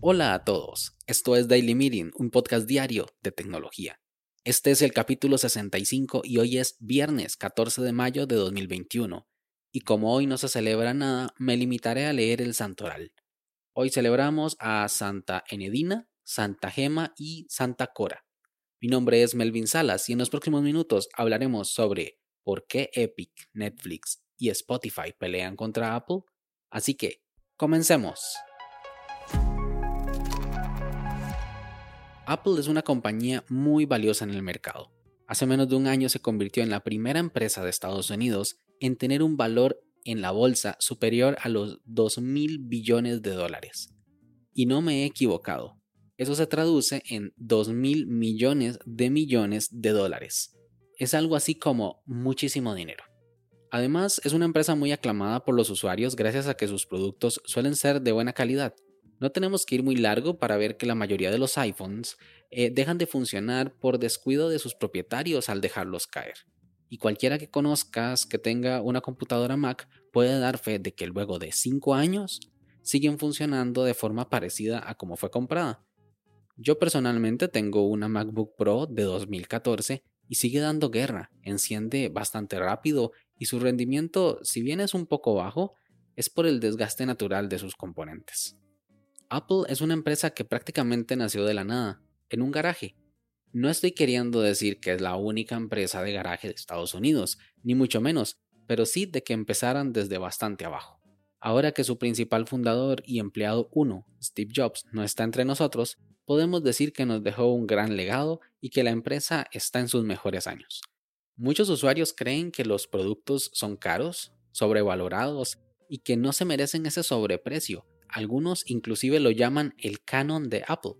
Hola a todos, esto es Daily Meeting, un podcast diario de tecnología. Este es el capítulo 65 y hoy es viernes 14 de mayo de 2021. Y como hoy no se celebra nada, me limitaré a leer el santoral. Hoy celebramos a Santa Enedina, Santa Gema y Santa Cora. Mi nombre es Melvin Salas y en los próximos minutos hablaremos sobre por qué Epic, Netflix y Spotify pelean contra Apple. Así que, comencemos. Apple es una compañía muy valiosa en el mercado. Hace menos de un año se convirtió en la primera empresa de Estados Unidos en tener un valor en la bolsa superior a los 2 mil billones de dólares. Y no me he equivocado. Eso se traduce en 2 mil millones de millones de dólares. Es algo así como muchísimo dinero. Además, es una empresa muy aclamada por los usuarios gracias a que sus productos suelen ser de buena calidad. No tenemos que ir muy largo para ver que la mayoría de los iPhones eh, dejan de funcionar por descuido de sus propietarios al dejarlos caer. Y cualquiera que conozcas que tenga una computadora Mac puede dar fe de que luego de 5 años siguen funcionando de forma parecida a como fue comprada. Yo personalmente tengo una MacBook Pro de 2014 y sigue dando guerra, enciende bastante rápido y su rendimiento, si bien es un poco bajo, es por el desgaste natural de sus componentes. Apple es una empresa que prácticamente nació de la nada, en un garaje. No estoy queriendo decir que es la única empresa de garaje de Estados Unidos, ni mucho menos, pero sí de que empezaran desde bastante abajo. Ahora que su principal fundador y empleado uno, Steve Jobs, no está entre nosotros, podemos decir que nos dejó un gran legado y que la empresa está en sus mejores años. Muchos usuarios creen que los productos son caros, sobrevalorados y que no se merecen ese sobreprecio. Algunos inclusive lo llaman el canon de Apple,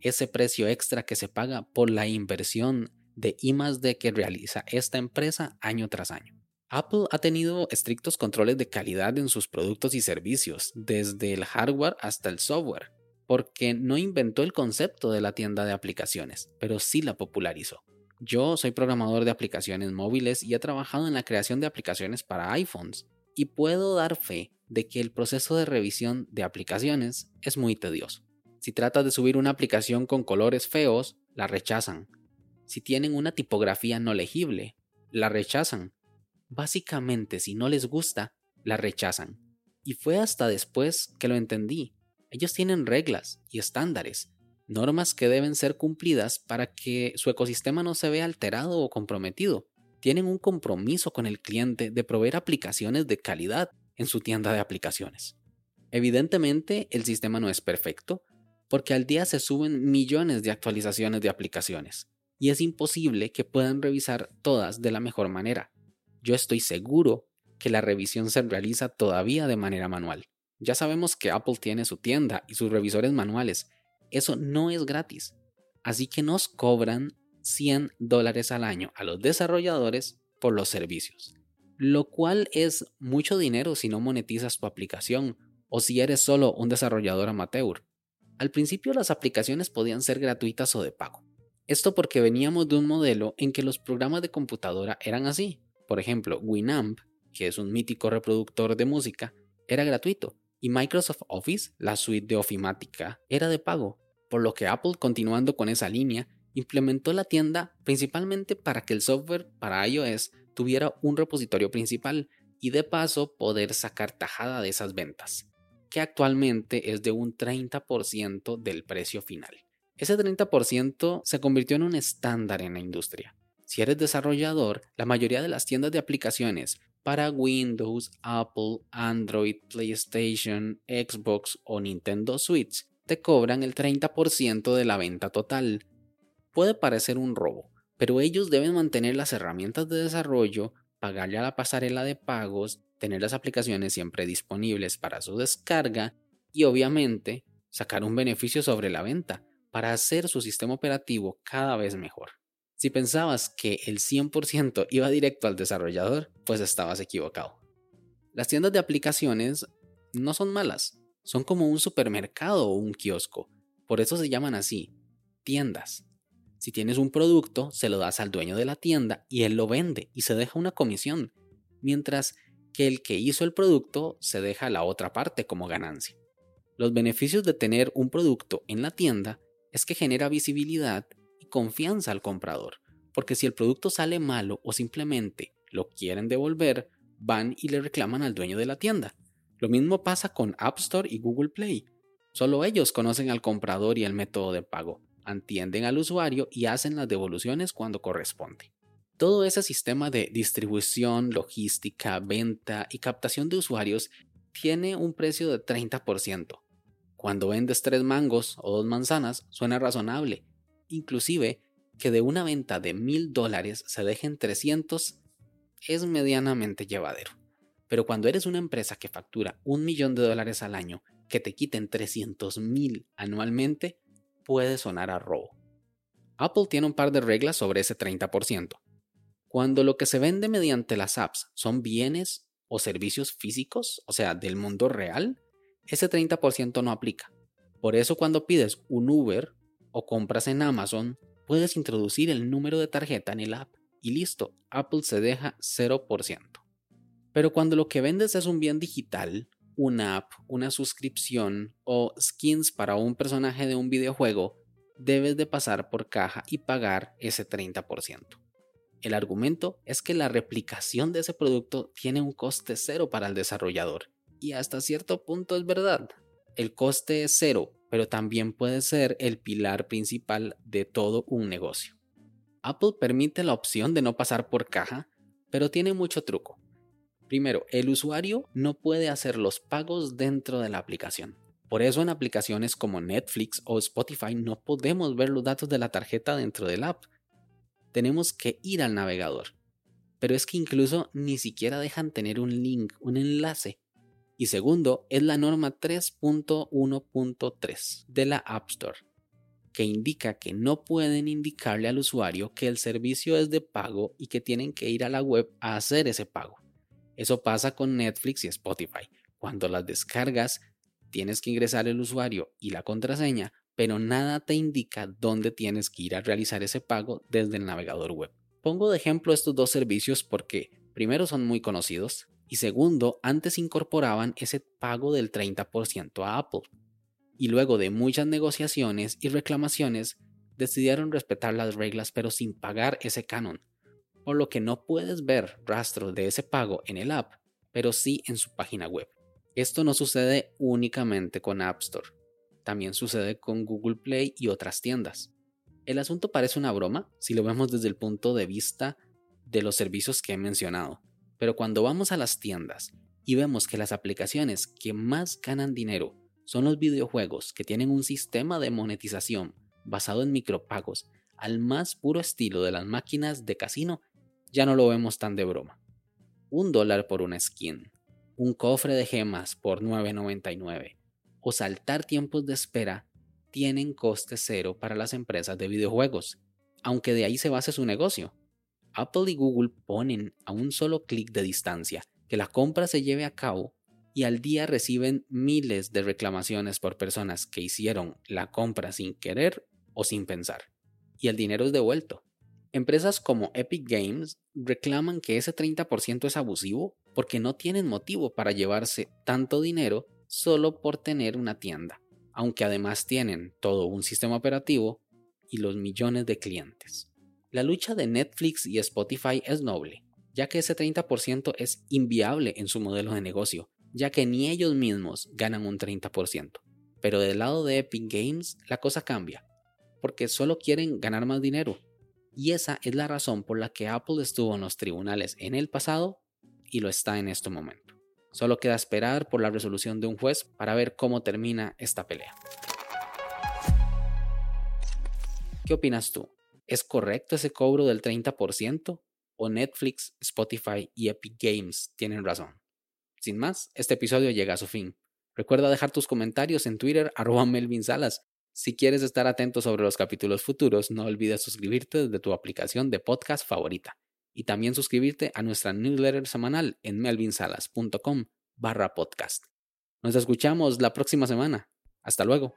ese precio extra que se paga por la inversión de I+D que realiza esta empresa año tras año. Apple ha tenido estrictos controles de calidad en sus productos y servicios, desde el hardware hasta el software, porque no inventó el concepto de la tienda de aplicaciones, pero sí la popularizó. Yo soy programador de aplicaciones móviles y he trabajado en la creación de aplicaciones para iPhones, y puedo dar fe de que el proceso de revisión de aplicaciones es muy tedioso. Si tratas de subir una aplicación con colores feos, la rechazan. Si tienen una tipografía no legible, la rechazan. Básicamente, si no les gusta, la rechazan. Y fue hasta después que lo entendí. Ellos tienen reglas y estándares, normas que deben ser cumplidas para que su ecosistema no se vea alterado o comprometido. Tienen un compromiso con el cliente de proveer aplicaciones de calidad en su tienda de aplicaciones. Evidentemente, el sistema no es perfecto, porque al día se suben millones de actualizaciones de aplicaciones, y es imposible que puedan revisar todas de la mejor manera. Yo estoy seguro que la revisión se realiza todavía de manera manual. Ya sabemos que Apple tiene su tienda y sus revisores manuales. Eso no es gratis. Así que nos cobran 100 dólares al año a los desarrolladores por los servicios. Lo cual es mucho dinero si no monetizas tu aplicación o si eres solo un desarrollador amateur. Al principio las aplicaciones podían ser gratuitas o de pago. Esto porque veníamos de un modelo en que los programas de computadora eran así. Por ejemplo, Winamp, que es un mítico reproductor de música, era gratuito y Microsoft Office, la suite de ofimática, era de pago, por lo que Apple, continuando con esa línea, implementó la tienda principalmente para que el software para iOS tuviera un repositorio principal y de paso poder sacar tajada de esas ventas, que actualmente es de un 30% del precio final. Ese 30% se convirtió en un estándar en la industria. Si eres desarrollador, la mayoría de las tiendas de aplicaciones para Windows, Apple, Android, PlayStation, Xbox o Nintendo Switch te cobran el 30% de la venta total. Puede parecer un robo, pero ellos deben mantener las herramientas de desarrollo, pagarle a la pasarela de pagos, tener las aplicaciones siempre disponibles para su descarga y obviamente sacar un beneficio sobre la venta para hacer su sistema operativo cada vez mejor. Si pensabas que el 100% iba directo al desarrollador, pues estabas equivocado. Las tiendas de aplicaciones no son malas, son como un supermercado o un kiosco, por eso se llaman así, tiendas. Si tienes un producto, se lo das al dueño de la tienda y él lo vende y se deja una comisión, mientras que el que hizo el producto se deja la otra parte como ganancia. Los beneficios de tener un producto en la tienda es que genera visibilidad confianza al comprador, porque si el producto sale malo o simplemente lo quieren devolver, van y le reclaman al dueño de la tienda. Lo mismo pasa con App Store y Google Play. Solo ellos conocen al comprador y el método de pago, entienden al usuario y hacen las devoluciones cuando corresponde. Todo ese sistema de distribución, logística, venta y captación de usuarios tiene un precio de 30%. Cuando vendes tres mangos o dos manzanas suena razonable, inclusive que de una venta de mil dólares se dejen 300 es medianamente llevadero. Pero cuando eres una empresa que factura un millón de dólares al año, que te quiten 300 mil anualmente, puede sonar a robo. Apple tiene un par de reglas sobre ese 30%. Cuando lo que se vende mediante las apps son bienes o servicios físicos, o sea, del mundo real, ese 30% no aplica. Por eso cuando pides un Uber o compras en Amazon, puedes introducir el número de tarjeta en el app y listo, Apple se deja 0%. Pero cuando lo que vendes es un bien digital, una app, una suscripción o skins para un personaje de un videojuego, debes de pasar por caja y pagar ese 30%. El argumento es que la replicación de ese producto tiene un coste cero para el desarrollador. Y hasta cierto punto es verdad. El coste es cero, pero también puede ser el pilar principal de todo un negocio. Apple permite la opción de no pasar por caja, pero tiene mucho truco. Primero, el usuario no puede hacer los pagos dentro de la aplicación. Por eso en aplicaciones como Netflix o Spotify no podemos ver los datos de la tarjeta dentro del app, tenemos que ir al navegador. Pero es que incluso ni siquiera dejan tener un link, un enlace. Y segundo, es la norma 3.1.3 de la App Store, que indica que no pueden indicarle al usuario que el servicio es de pago y que tienen que ir a la web a hacer ese pago. Eso pasa con Netflix y Spotify. Cuando las descargas, tienes que ingresar el usuario y la contraseña pero nada te indica dónde tienes que ir a realizar ese pago desde el navegador web. Pongo de ejemplo estos dos servicios porque primero son muy conocidos y segundo, antes incorporaban ese pago del 30% a Apple. Y luego de muchas negociaciones y reclamaciones, decidieron respetar las reglas pero sin pagar ese canon, por lo que no puedes ver rastros de ese pago en el app, pero sí en su página web. Esto no sucede únicamente con App Store también sucede con Google Play y otras tiendas. El asunto parece una broma si lo vemos desde el punto de vista de los servicios que he mencionado, pero cuando vamos a las tiendas y vemos que las aplicaciones que más ganan dinero son los videojuegos que tienen un sistema de monetización basado en micropagos al más puro estilo de las máquinas de casino, ya no lo vemos tan de broma. Un dólar por una skin, un cofre de gemas por 9.99, o saltar tiempos de espera tienen coste cero para las empresas de videojuegos, aunque de ahí se base su negocio. Apple y Google ponen a un solo clic de distancia que la compra se lleve a cabo y al día reciben miles de reclamaciones por personas que hicieron la compra sin querer o sin pensar. Y el dinero es devuelto. Empresas como Epic Games reclaman que ese 30% es abusivo porque no tienen motivo para llevarse tanto dinero solo por tener una tienda, aunque además tienen todo un sistema operativo y los millones de clientes. La lucha de Netflix y Spotify es noble, ya que ese 30% es inviable en su modelo de negocio, ya que ni ellos mismos ganan un 30%. Pero del lado de Epic Games la cosa cambia, porque solo quieren ganar más dinero. Y esa es la razón por la que Apple estuvo en los tribunales en el pasado y lo está en este momento. Solo queda esperar por la resolución de un juez para ver cómo termina esta pelea. ¿Qué opinas tú? ¿Es correcto ese cobro del 30%? ¿O Netflix, Spotify y Epic Games tienen razón? Sin más, este episodio llega a su fin. Recuerda dejar tus comentarios en Twitter arroba Melvin Salas. Si quieres estar atento sobre los capítulos futuros, no olvides suscribirte desde tu aplicación de podcast favorita y también suscribirte a nuestra newsletter semanal en melvinsalas.com barra podcast. Nos escuchamos la próxima semana. Hasta luego.